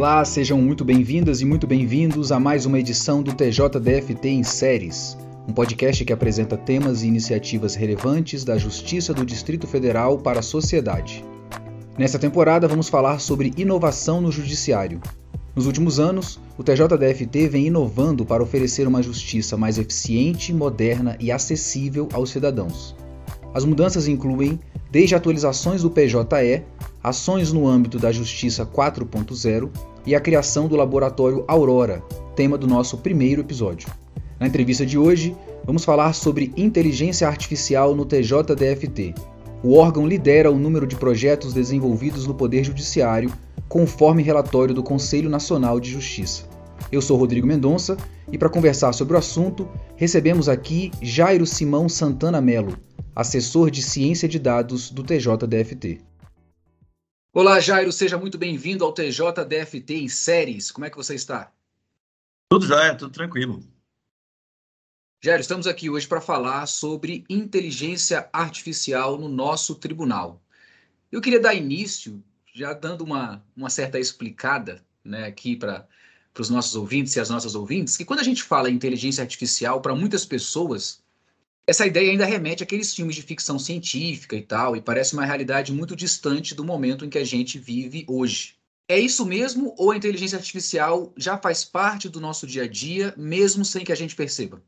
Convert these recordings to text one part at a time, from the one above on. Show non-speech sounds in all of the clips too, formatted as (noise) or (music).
Olá, sejam muito bem-vindas e muito bem-vindos a mais uma edição do TJDFT em Séries, um podcast que apresenta temas e iniciativas relevantes da Justiça do Distrito Federal para a sociedade. Nesta temporada, vamos falar sobre inovação no Judiciário. Nos últimos anos, o TJDFT vem inovando para oferecer uma justiça mais eficiente, moderna e acessível aos cidadãos. As mudanças incluem desde atualizações do PJE, ações no âmbito da Justiça 4.0 e a criação do laboratório Aurora, tema do nosso primeiro episódio. Na entrevista de hoje, vamos falar sobre inteligência artificial no TJDFT. O órgão lidera o número de projetos desenvolvidos no Poder Judiciário, conforme relatório do Conselho Nacional de Justiça. Eu sou Rodrigo Mendonça e para conversar sobre o assunto, recebemos aqui Jairo Simão Santana Melo, assessor de ciência de dados do TJDFT. Olá, Jairo, seja muito bem-vindo ao TJDFT em séries. Como é que você está? Tudo jóia, tudo tranquilo. Jairo, estamos aqui hoje para falar sobre inteligência artificial no nosso tribunal. Eu queria dar início, já dando uma, uma certa explicada né, aqui para os nossos ouvintes e as nossas ouvintes, que quando a gente fala em inteligência artificial, para muitas pessoas, essa ideia ainda remete àqueles filmes de ficção científica e tal, e parece uma realidade muito distante do momento em que a gente vive hoje. É isso mesmo ou a inteligência artificial já faz parte do nosso dia a dia, mesmo sem que a gente perceba?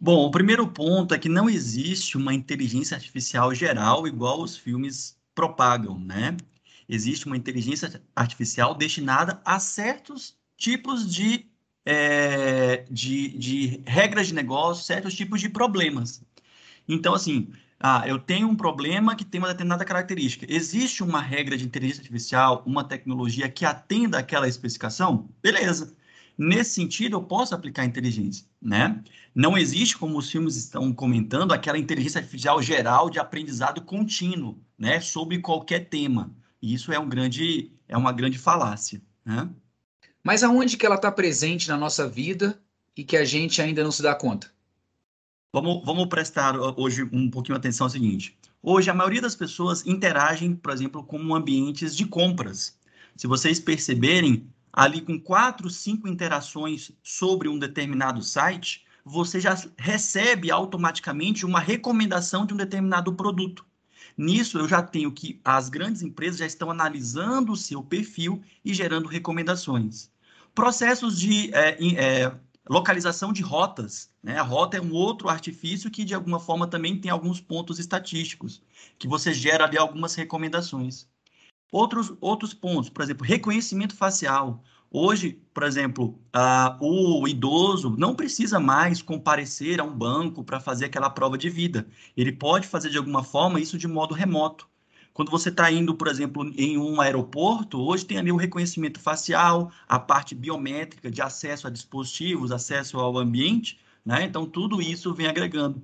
Bom, o primeiro ponto é que não existe uma inteligência artificial geral igual os filmes propagam, né? Existe uma inteligência artificial destinada a certos tipos de é, de, de regras de negócio, certos tipos de problemas. Então, assim, ah, eu tenho um problema que tem uma determinada característica. Existe uma regra de inteligência artificial, uma tecnologia que atenda aquela especificação? Beleza. Nesse sentido, eu posso aplicar inteligência, né? Não existe, como os filmes estão comentando, aquela inteligência artificial geral de aprendizado contínuo, né? Sobre qualquer tema. E isso é, um grande, é uma grande falácia, né? Mas aonde que ela está presente na nossa vida e que a gente ainda não se dá conta? Vamos, vamos prestar hoje um pouquinho atenção ao seguinte. Hoje, a maioria das pessoas interagem, por exemplo, com ambientes de compras. Se vocês perceberem, ali com quatro, cinco interações sobre um determinado site, você já recebe automaticamente uma recomendação de um determinado produto. Nisso, eu já tenho que as grandes empresas já estão analisando o seu perfil e gerando recomendações. Processos de é, é, localização de rotas. Né? A rota é um outro artifício que, de alguma forma, também tem alguns pontos estatísticos, que você gera ali algumas recomendações. Outros, outros pontos, por exemplo, reconhecimento facial. Hoje, por exemplo, uh, o idoso não precisa mais comparecer a um banco para fazer aquela prova de vida. Ele pode fazer de alguma forma isso de modo remoto. Quando você está indo, por exemplo, em um aeroporto, hoje tem ali o reconhecimento facial, a parte biométrica de acesso a dispositivos, acesso ao ambiente, né? Então, tudo isso vem agregando.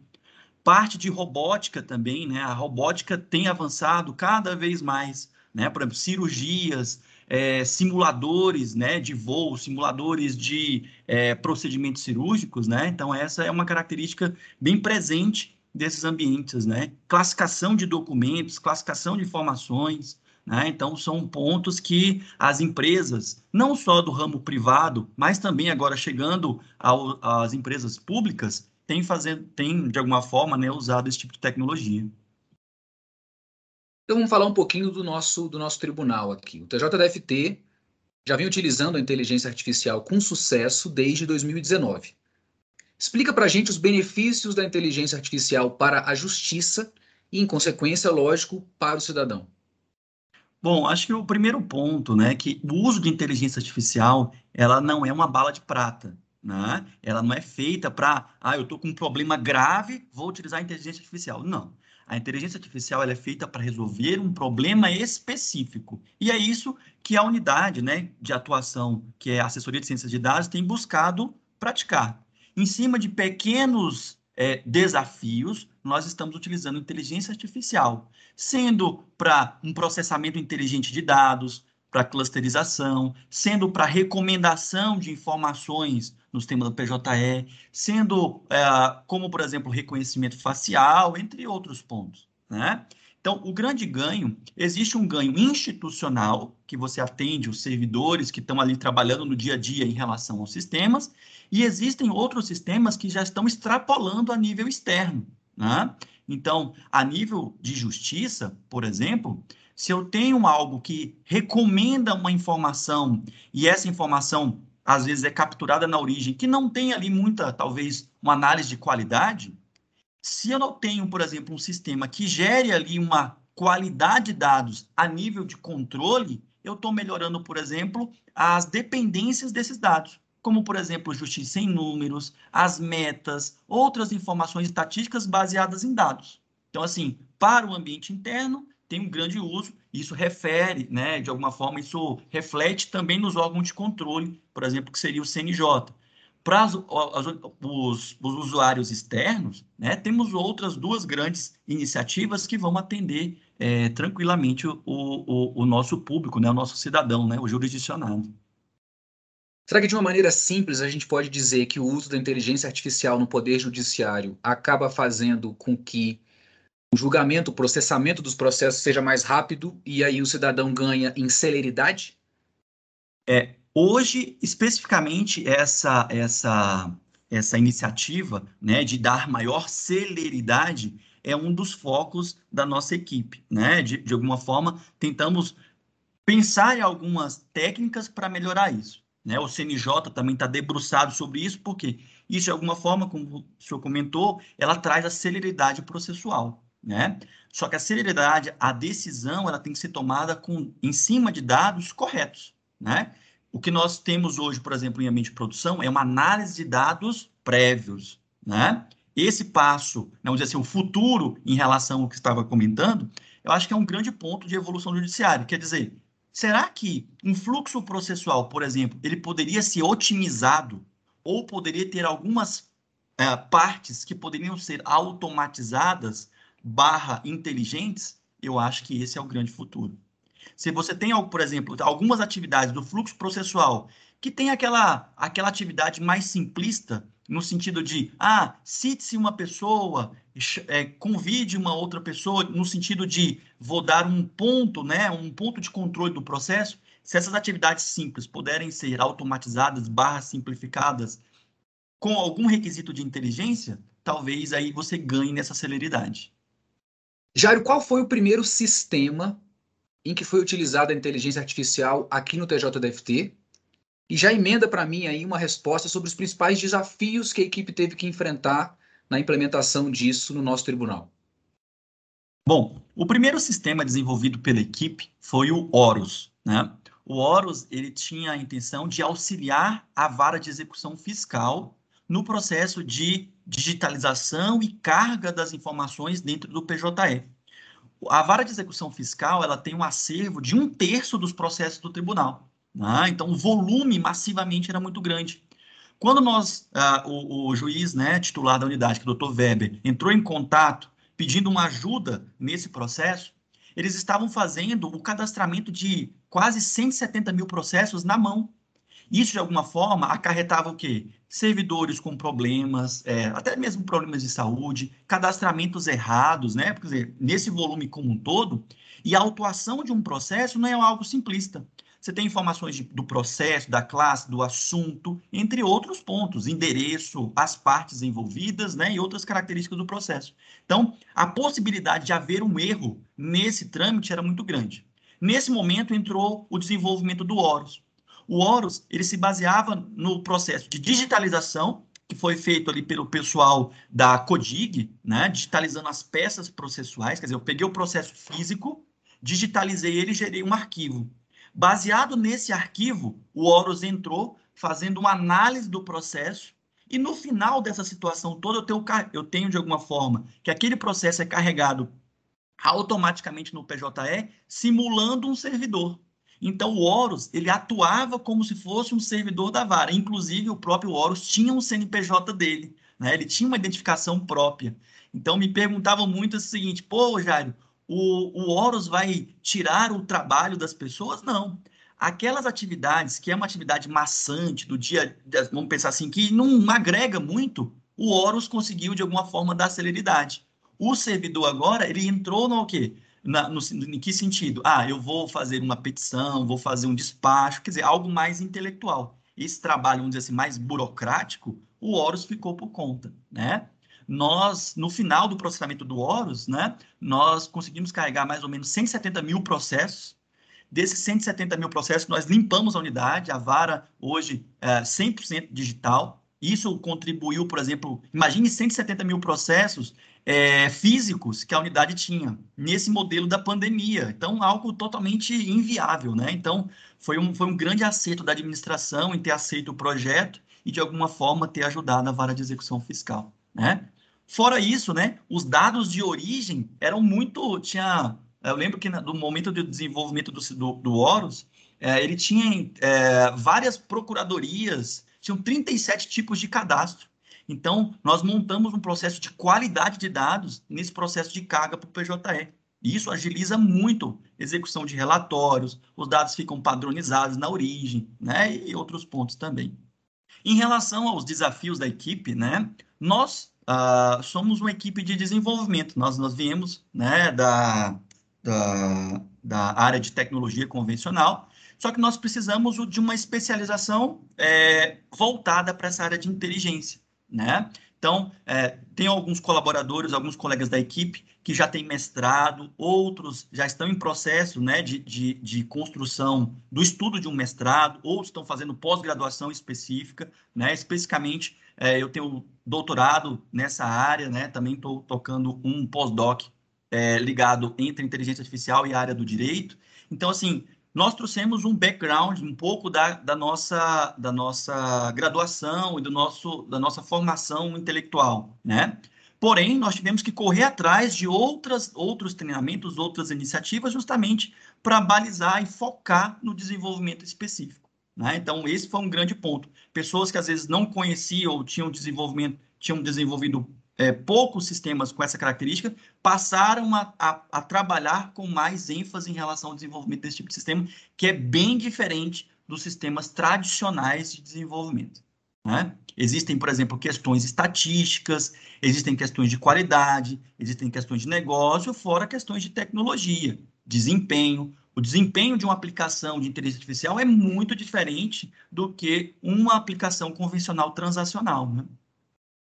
Parte de robótica também, né? A robótica tem avançado cada vez mais, né? Por exemplo, cirurgias, é, simuladores né, de voo, simuladores de é, procedimentos cirúrgicos, né? Então, essa é uma característica bem presente desses ambientes, né? Classificação de documentos, classificação de informações, né? Então, são pontos que as empresas, não só do ramo privado, mas também agora chegando ao, às empresas públicas, têm, têm, de alguma forma, né, usado esse tipo de tecnologia. Então, vamos falar um pouquinho do nosso, do nosso tribunal aqui. O TJDFT já vem utilizando a inteligência artificial com sucesso desde 2019. Explica para a gente os benefícios da inteligência artificial para a justiça e, em consequência, lógico, para o cidadão. Bom, acho que o primeiro ponto, né, que o uso de inteligência artificial, ela não é uma bala de prata, né? Ela não é feita para, ah, eu estou com um problema grave, vou utilizar a inteligência artificial. Não. A inteligência artificial é feita para resolver um problema específico. E é isso que a unidade né, de atuação, que é a assessoria de ciências de dados, tem buscado praticar em cima de pequenos é, desafios, nós estamos utilizando inteligência artificial, sendo para um processamento inteligente de dados, para clusterização, sendo para recomendação de informações no sistema do PJE, sendo é, como, por exemplo, reconhecimento facial, entre outros pontos. Né? Então, o grande ganho, existe um ganho institucional, que você atende os servidores que estão ali trabalhando no dia a dia em relação aos sistemas, e existem outros sistemas que já estão extrapolando a nível externo. Né? Então, a nível de justiça, por exemplo, se eu tenho algo que recomenda uma informação e essa informação às vezes é capturada na origem, que não tem ali muita, talvez, uma análise de qualidade, se eu não tenho, por exemplo, um sistema que gere ali uma qualidade de dados a nível de controle, eu estou melhorando, por exemplo, as dependências desses dados, como, por exemplo, justiça em números, as metas, outras informações estatísticas baseadas em dados. Então, assim, para o ambiente interno, tem um grande uso, isso refere, né, de alguma forma, isso reflete também nos órgãos de controle, por exemplo, que seria o CNJ. Para os, os, os, usuários externos, né, temos outras duas grandes iniciativas que vão atender é, tranquilamente o, o, o, nosso público, né, o nosso cidadão, né, o jurisdicionado. Será que de uma maneira simples a gente pode dizer que o uso da inteligência artificial no poder judiciário acaba fazendo com que o julgamento, o processamento dos processos seja mais rápido e aí o cidadão ganha em celeridade? É, hoje, especificamente, essa, essa, essa iniciativa né, de dar maior celeridade é um dos focos da nossa equipe. Né? De, de alguma forma, tentamos pensar em algumas técnicas para melhorar isso. Né? O CNJ também está debruçado sobre isso, porque isso, de alguma forma, como o senhor comentou, ela traz a celeridade processual né? Só que a celeridade, a decisão, ela tem que ser tomada com, em cima de dados corretos, né? O que nós temos hoje, por exemplo, em ambiente de produção, é uma análise de dados prévios, né? Esse passo, vamos dizer assim, o futuro em relação ao que estava comentando, eu acho que é um grande ponto de evolução judiciária. Quer dizer, será que um fluxo processual, por exemplo, ele poderia ser otimizado ou poderia ter algumas é, partes que poderiam ser automatizadas barra inteligentes, eu acho que esse é o grande futuro. Se você tem, por exemplo, algumas atividades do fluxo processual que tem aquela, aquela atividade mais simplista, no sentido de, ah, cite-se uma pessoa, é, convide uma outra pessoa, no sentido de vou dar um ponto, né, um ponto de controle do processo. Se essas atividades simples puderem ser automatizadas, barra simplificadas, com algum requisito de inteligência, talvez aí você ganhe nessa celeridade. Jairo, qual foi o primeiro sistema em que foi utilizada a inteligência artificial aqui no TJDFT? E já emenda para mim aí uma resposta sobre os principais desafios que a equipe teve que enfrentar na implementação disso no nosso tribunal. Bom, o primeiro sistema desenvolvido pela equipe foi o Horus. Né? O Horus ele tinha a intenção de auxiliar a vara de execução fiscal no processo de digitalização e carga das informações dentro do PJE. A vara de execução fiscal ela tem um acervo de um terço dos processos do tribunal. Né? Então, o volume massivamente era muito grande. Quando nós, uh, o, o, juiz né, titular da unidade, que é o Dr. Weber, entrou em contato pedindo uma ajuda nesse processo, eles estavam fazendo o cadastramento de quase 170 mil processos na mão. Isso, de alguma forma, acarretava o quê? Servidores com problemas, é, até mesmo problemas de saúde, cadastramentos errados, né? Quer dizer, nesse volume como um todo, e a autuação de um processo não é algo simplista. Você tem informações de, do processo, da classe, do assunto, entre outros pontos, endereço, as partes envolvidas, né, e outras características do processo. Então, a possibilidade de haver um erro nesse trâmite era muito grande. Nesse momento entrou o desenvolvimento do Horus. O Horus, ele se baseava no processo de digitalização, que foi feito ali pelo pessoal da Codig, né, digitalizando as peças processuais, quer dizer, eu peguei o processo físico, digitalizei ele e gerei um arquivo. Baseado nesse arquivo, o Horus entrou fazendo uma análise do processo e no final dessa situação toda eu tenho, eu tenho de alguma forma que aquele processo é carregado automaticamente no PJE, simulando um servidor. Então, o Horus, ele atuava como se fosse um servidor da vara. Inclusive, o próprio Horus tinha um CNPJ dele, né? Ele tinha uma identificação própria. Então, me perguntavam muito o seguinte, pô, Jário, o, o Horus vai tirar o trabalho das pessoas? Não. Aquelas atividades, que é uma atividade maçante do dia, vamos pensar assim, que não agrega muito, o Horus conseguiu, de alguma forma, dar celeridade. O servidor agora, ele entrou no quê? Na, no, em que sentido? Ah, eu vou fazer uma petição, vou fazer um despacho, quer dizer, algo mais intelectual. Esse trabalho, vamos dizer assim, mais burocrático, o Horus ficou por conta, né? Nós, no final do processamento do Horus, né, nós conseguimos carregar mais ou menos 170 mil processos. Desses 170 mil processos, nós limpamos a unidade, a vara hoje é 100% digital. Isso contribuiu, por exemplo, imagine 170 mil processos é, físicos que a unidade tinha nesse modelo da pandemia. Então, algo totalmente inviável, né? Então, foi um, foi um grande acerto da administração em ter aceito o projeto e, de alguma forma, ter ajudado a vara de execução fiscal, né? Fora isso, né, os dados de origem eram muito... Tinha, eu lembro que no momento do desenvolvimento do, do, do Horus, é, ele tinha é, várias procuradorias, tinham 37 tipos de cadastro. Então, nós montamos um processo de qualidade de dados nesse processo de carga para o PJE. E isso agiliza muito a execução de relatórios, os dados ficam padronizados na origem, né? E outros pontos também. Em relação aos desafios da equipe, né? Nós uh, somos uma equipe de desenvolvimento. Nós, nós viemos né, da, da, da área de tecnologia convencional, só que nós precisamos de uma especialização é, voltada para essa área de inteligência né? Então, é, tem alguns colaboradores, alguns colegas da equipe que já têm mestrado, outros já estão em processo né, de, de, de construção do estudo de um mestrado, outros estão fazendo pós-graduação específica, né? Especificamente, é, eu tenho doutorado nessa área, né? Também estou tocando um pós-doc é, ligado entre inteligência artificial e área do direito. Então, assim, nós trouxemos um background, um pouco da, da, nossa, da nossa graduação e do nosso, da nossa formação intelectual, né? Porém, nós tivemos que correr atrás de outras, outros treinamentos, outras iniciativas, justamente para balizar e focar no desenvolvimento específico. Né? Então, esse foi um grande ponto. Pessoas que às vezes não conheciam ou tinham desenvolvimento, tinham desenvolvido é, poucos sistemas com essa característica passaram a, a, a, trabalhar com mais ênfase em relação ao desenvolvimento desse tipo de sistema, que é bem diferente dos sistemas tradicionais de desenvolvimento. Né? Existem, por exemplo, questões estatísticas, existem questões de qualidade, existem questões de negócio, fora questões de tecnologia, desempenho. O desempenho de uma aplicação de inteligência artificial é muito diferente do que uma aplicação convencional transacional. Né?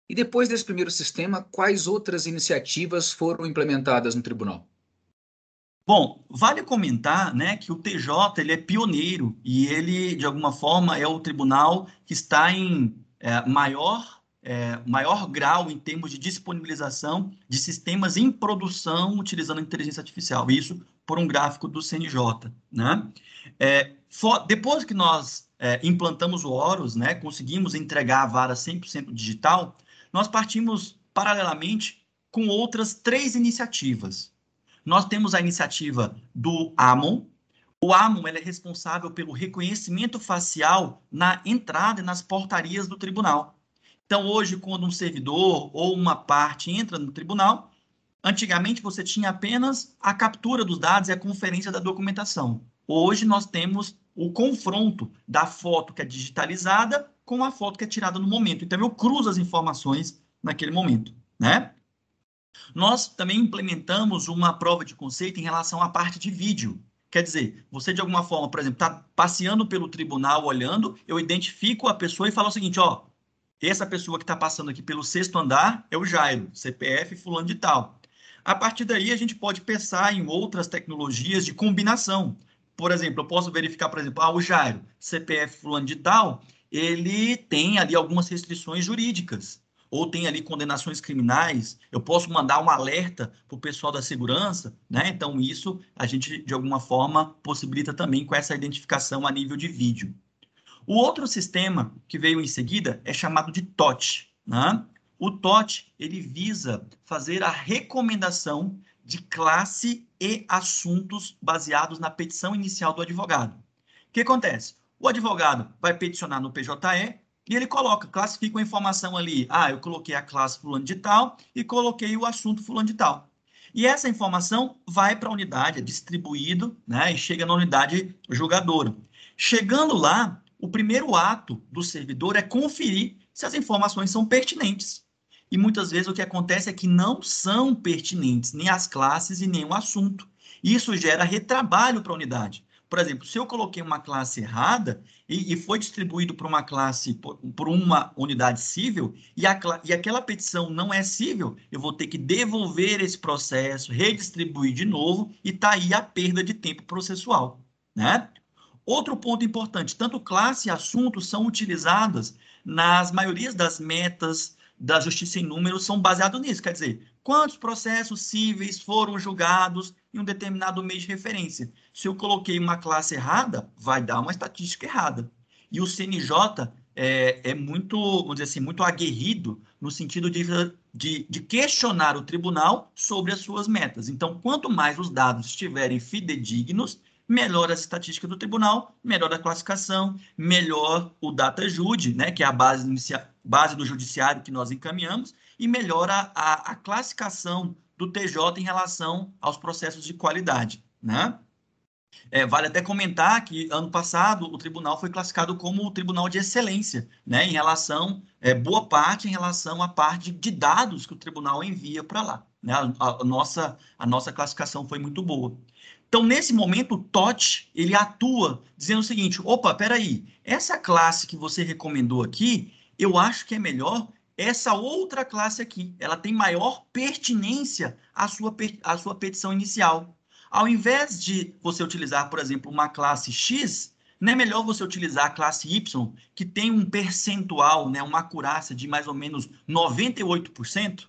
E depois desse primeiro sistema, quais outras iniciativas foram implementadas no tribunal? Bom, vale comentar né, que o TJ ele é pioneiro e ele, de alguma forma, é o tribunal que está em é, maior, é, maior grau em termos de disponibilização de sistemas em produção utilizando inteligência artificial. Isso por um gráfico do CNJ. Né? É, depois que nós é, implantamos o Horus, né, conseguimos entregar a vara 100% digital, nós partimos paralelamente com outras três iniciativas. Nós temos a iniciativa do AMON. O AMON é responsável pelo reconhecimento facial na entrada e nas portarias do tribunal. Então, hoje, quando um servidor ou uma parte entra no tribunal, antigamente você tinha apenas a captura dos dados e a conferência da documentação. Hoje nós temos o confronto da foto que é digitalizada com a foto que é tirada no momento. Então, eu cruzo as informações naquele momento, né? Nós também implementamos uma prova de conceito em relação à parte de vídeo. Quer dizer, você de alguma forma, por exemplo, está passeando pelo tribunal, olhando, eu identifico a pessoa e falo o seguinte, ó, essa pessoa que está passando aqui pelo sexto andar é o Jairo, CPF fulano de tal. A partir daí, a gente pode pensar em outras tecnologias de combinação. Por exemplo, eu posso verificar, por exemplo, ah, o Jairo, CPF fulano de tal, ele tem ali algumas restrições jurídicas, ou tem ali condenações criminais, eu posso mandar um alerta para o pessoal da segurança, né? Então, isso a gente, de alguma forma, possibilita também com essa identificação a nível de vídeo. O outro sistema que veio em seguida é chamado de TOT. Né? O TOT, ele visa fazer a recomendação de classe e assuntos baseados na petição inicial do advogado. O que acontece? O advogado vai peticionar no PJE e ele coloca, classifica a informação ali. Ah, eu coloquei a classe fulano de tal e coloquei o assunto fulano de tal. E essa informação vai para a unidade, é distribuído, né, e chega na unidade julgadora. Chegando lá, o primeiro ato do servidor é conferir se as informações são pertinentes. E muitas vezes o que acontece é que não são pertinentes nem as classes e nem o assunto. Isso gera retrabalho para a unidade. Por exemplo, se eu coloquei uma classe errada e, e foi distribuído para uma classe, por, uma unidade civil, e, a, e aquela petição não é civil, eu vou ter que devolver esse processo, redistribuir de novo, e está aí a perda de tempo processual. Né? Outro ponto importante, tanto classe e assunto são utilizadas nas maiorias das metas da justiça em números são baseados nisso, quer dizer, quantos processos cíveis foram julgados em um determinado mês de referência. Se eu coloquei uma classe errada, vai dar uma estatística errada. E o CNJ é, é muito, vamos dizer assim, muito aguerrido no sentido de, de, de, questionar o tribunal sobre as suas metas. Então, quanto mais os dados estiverem fidedignos, melhor as estatísticas do tribunal, melhor a classificação, melhor o data jude, né, que é a base, base do judiciário que nós encaminhamos, e melhora a, a classificação do TJ em relação aos processos de qualidade, né? É, vale até comentar que ano passado o tribunal foi classificado como o tribunal de excelência, né, em relação, é, boa parte em relação à parte de dados que o tribunal envia para lá. Né, a, a, nossa, a nossa classificação foi muito boa. Então, nesse momento, o TOT, ele atua dizendo o seguinte, opa, peraí, essa classe que você recomendou aqui, eu acho que é melhor essa outra classe aqui. Ela tem maior pertinência à sua, à sua petição inicial. Ao invés de você utilizar, por exemplo, uma classe X, não é melhor você utilizar a classe Y, que tem um percentual, né, uma acurácia de mais ou menos 98%?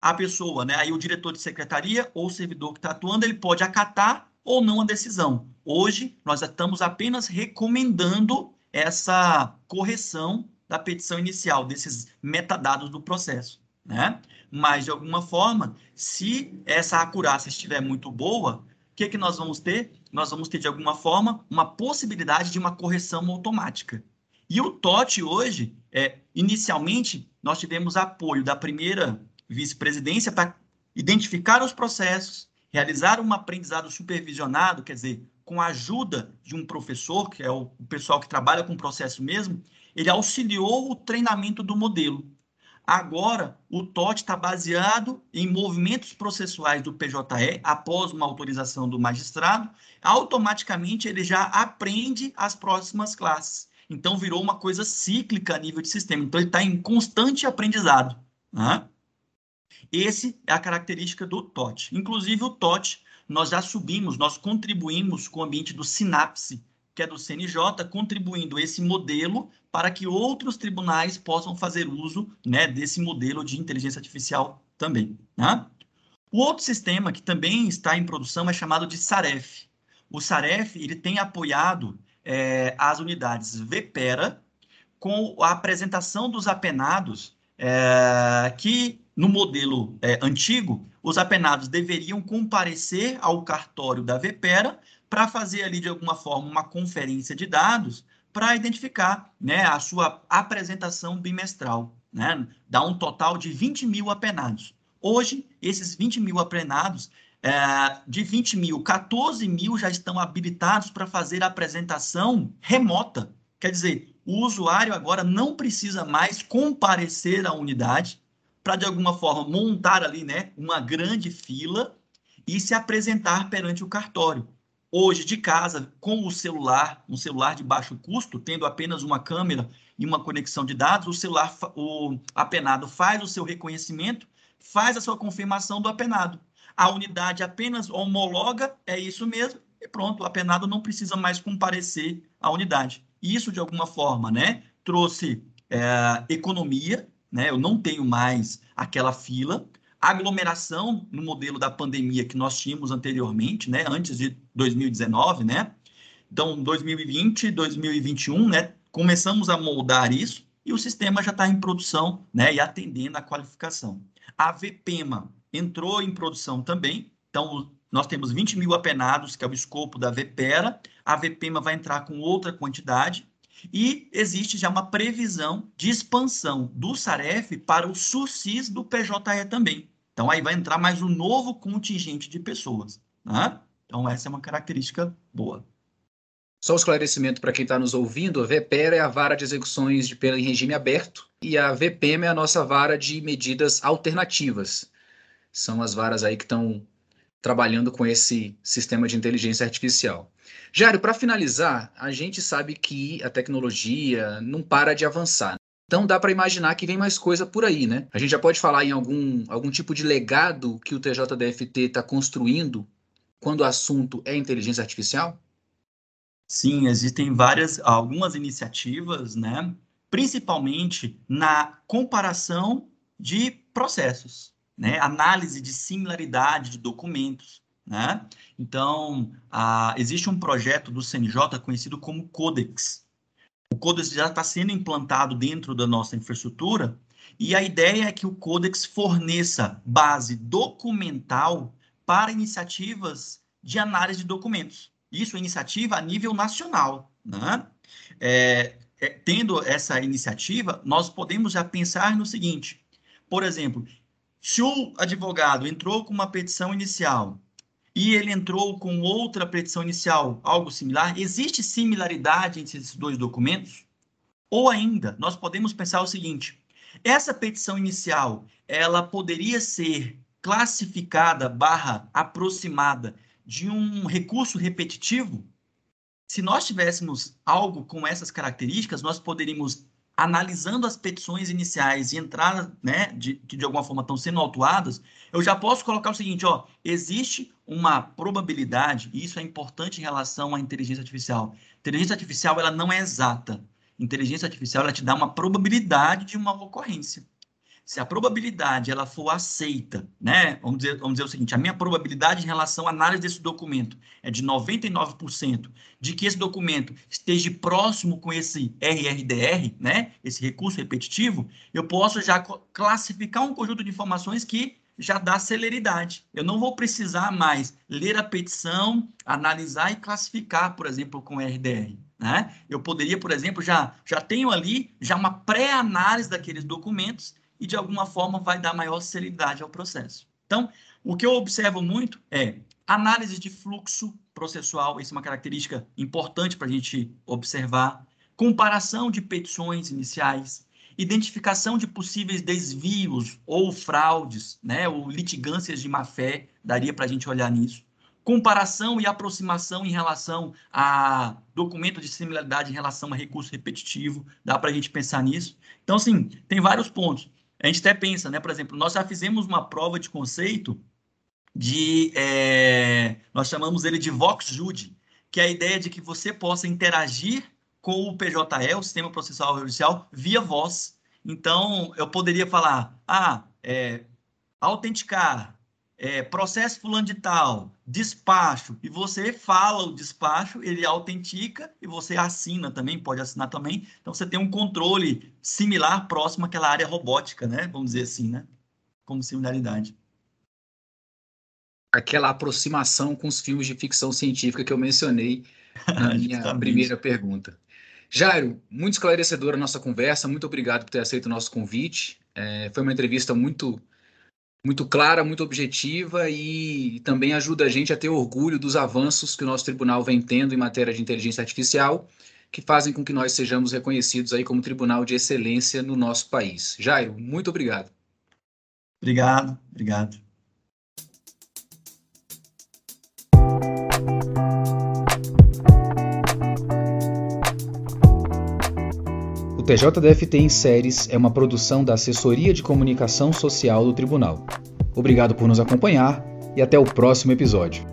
a pessoa, né, aí o diretor de secretaria ou o servidor que está atuando, ele pode acatar ou não a decisão. Hoje, nós estamos apenas recomendando essa correção da petição inicial, desses metadados do processo, né? Mas, de alguma forma, se essa acurácia estiver muito boa, o que, que nós vamos ter? Nós vamos ter, de alguma forma, uma possibilidade de uma correção automática. E o TOT hoje, é, inicialmente, nós tivemos apoio da primeira vice-presidência para identificar os processos, realizar um aprendizado supervisionado, quer dizer, com a ajuda de um professor, que é o pessoal que trabalha com o processo mesmo, ele auxiliou o treinamento do modelo. Agora, o TOT está baseado em movimentos processuais do PJE, após uma autorização do magistrado, automaticamente ele já aprende as próximas classes. Então, virou uma coisa cíclica a nível de sistema. Então, ele está em constante aprendizado. Né? Esse é a característica do TOT. Inclusive, o TOT, nós já subimos, nós contribuímos com o ambiente do Sinapse, que é do CNJ, contribuindo esse modelo para que outros tribunais possam fazer uso né, desse modelo de inteligência artificial também. Né? O outro sistema que também está em produção é chamado de SAREF. O SAREF ele tem apoiado é, as unidades VPERA com a apresentação dos apenados é, que no modelo é, antigo, os apenados deveriam comparecer ao cartório da VPERA para fazer ali, de alguma forma, uma conferência de dados para identificar né, a sua apresentação bimestral. Né? Dá um total de 20 mil apenados. Hoje, esses 20 mil apenados, é, de 20 mil, 14 mil já estão habilitados para fazer a apresentação remota. Quer dizer, o usuário agora não precisa mais comparecer à unidade, para de alguma forma montar ali, né, uma grande fila e se apresentar perante o cartório. Hoje, de casa, com o celular, um celular de baixo custo, tendo apenas uma câmera e uma conexão de dados, o celular, o apenado faz o seu reconhecimento, faz a sua confirmação do apenado. A unidade apenas homologa, é isso mesmo, e pronto, o apenado não precisa mais comparecer à unidade. Isso, de alguma forma, né, trouxe é, economia, né? Eu não tenho mais aquela fila. Aglomeração no modelo da pandemia que nós tínhamos anteriormente, né? Antes de 2019, né? Então, 2020, 2021, né? Começamos a moldar isso e o sistema já está em produção, né? E atendendo a qualificação. A VPEMA entrou em produção também. Então, nós temos 20 mil apenados, que é o escopo da VPERA. A VPEMA vai entrar com outra quantidade. E existe já uma previsão de expansão do SAREF para o SUSIS do PJE também. Então, aí vai entrar mais um novo contingente de pessoas. Né? Então, essa é uma característica boa. Só um esclarecimento para quem está nos ouvindo: a VPER é a vara de execuções de pena em regime aberto e a VPM é a nossa vara de medidas alternativas. São as varas aí que estão trabalhando com esse sistema de inteligência artificial. Jário, para finalizar, a gente sabe que a tecnologia não para de avançar. Então dá para imaginar que vem mais coisa por aí, né? A gente já pode falar em algum, algum tipo de legado que o TJDFT está construindo quando o assunto é inteligência artificial? Sim, existem várias, algumas iniciativas, né? Principalmente na comparação de processos, né? Análise de similaridade de documentos, né? Então, a, existe um projeto do CNJ conhecido como Codex. O Codex já está sendo implantado dentro da nossa infraestrutura e a ideia é que o Codex forneça base documental para iniciativas de análise de documentos. Isso é iniciativa a nível nacional. Né? É, é, tendo essa iniciativa, nós podemos já pensar no seguinte: por exemplo, se o advogado entrou com uma petição inicial e ele entrou com outra petição inicial, algo similar, existe similaridade entre esses dois documentos? Ou ainda, nós podemos pensar o seguinte: essa petição inicial, ela poderia ser classificada barra aproximada de um recurso repetitivo, se nós tivéssemos algo com essas características, nós poderíamos, analisando as petições iniciais e entradas, né, de, que de alguma forma estão sendo autuadas, eu já posso colocar o seguinte, ó, existe uma probabilidade, e isso é importante em relação à inteligência artificial. Inteligência artificial, ela não é exata. Inteligência artificial, ela te dá uma probabilidade de uma ocorrência se a probabilidade ela for aceita, né? Vamos dizer, vamos dizer o seguinte, a minha probabilidade em relação à análise desse documento é de 99% de que esse documento esteja próximo com esse RRDR, né? Esse recurso repetitivo, eu posso já classificar um conjunto de informações que já dá celeridade. Eu não vou precisar mais ler a petição, analisar e classificar, por exemplo, com RDR. Né? Eu poderia, por exemplo, já, já tenho ali já uma pré-análise daqueles documentos e, de alguma forma, vai dar maior celeridade ao processo. Então, o que eu observo muito é análise de fluxo processual, isso é uma característica importante para a gente observar, comparação de petições iniciais, identificação de possíveis desvios ou fraudes, né, ou litigâncias de má-fé, daria para a gente olhar nisso, comparação e aproximação em relação a documento de similaridade em relação a recurso repetitivo, dá para a gente pensar nisso. Então, sim, tem vários pontos a gente até pensa, né? Por exemplo, nós já fizemos uma prova de conceito de, é, nós chamamos ele de Vox Jude, que é a ideia de que você possa interagir com o PJE, o Sistema Processual Judicial, via voz. Então, eu poderia falar, ah, é, autenticar, é, processo fulano de tal, despacho, e você fala o despacho, ele autentica e você assina também, pode assinar também. Então você tem um controle similar, próximo àquela área robótica, né? Vamos dizer assim, né? Como similaridade. Aquela aproximação com os filmes de ficção científica que eu mencionei na (laughs) minha primeira pergunta. Jairo, muito esclarecedora a nossa conversa, muito obrigado por ter aceito o nosso convite. É, foi uma entrevista muito muito clara, muito objetiva e também ajuda a gente a ter orgulho dos avanços que o nosso tribunal vem tendo em matéria de inteligência artificial, que fazem com que nós sejamos reconhecidos aí como tribunal de excelência no nosso país. Jairo, muito obrigado. Obrigado, obrigado. TJDFT em Séries é uma produção da Assessoria de Comunicação Social do Tribunal. Obrigado por nos acompanhar e até o próximo episódio.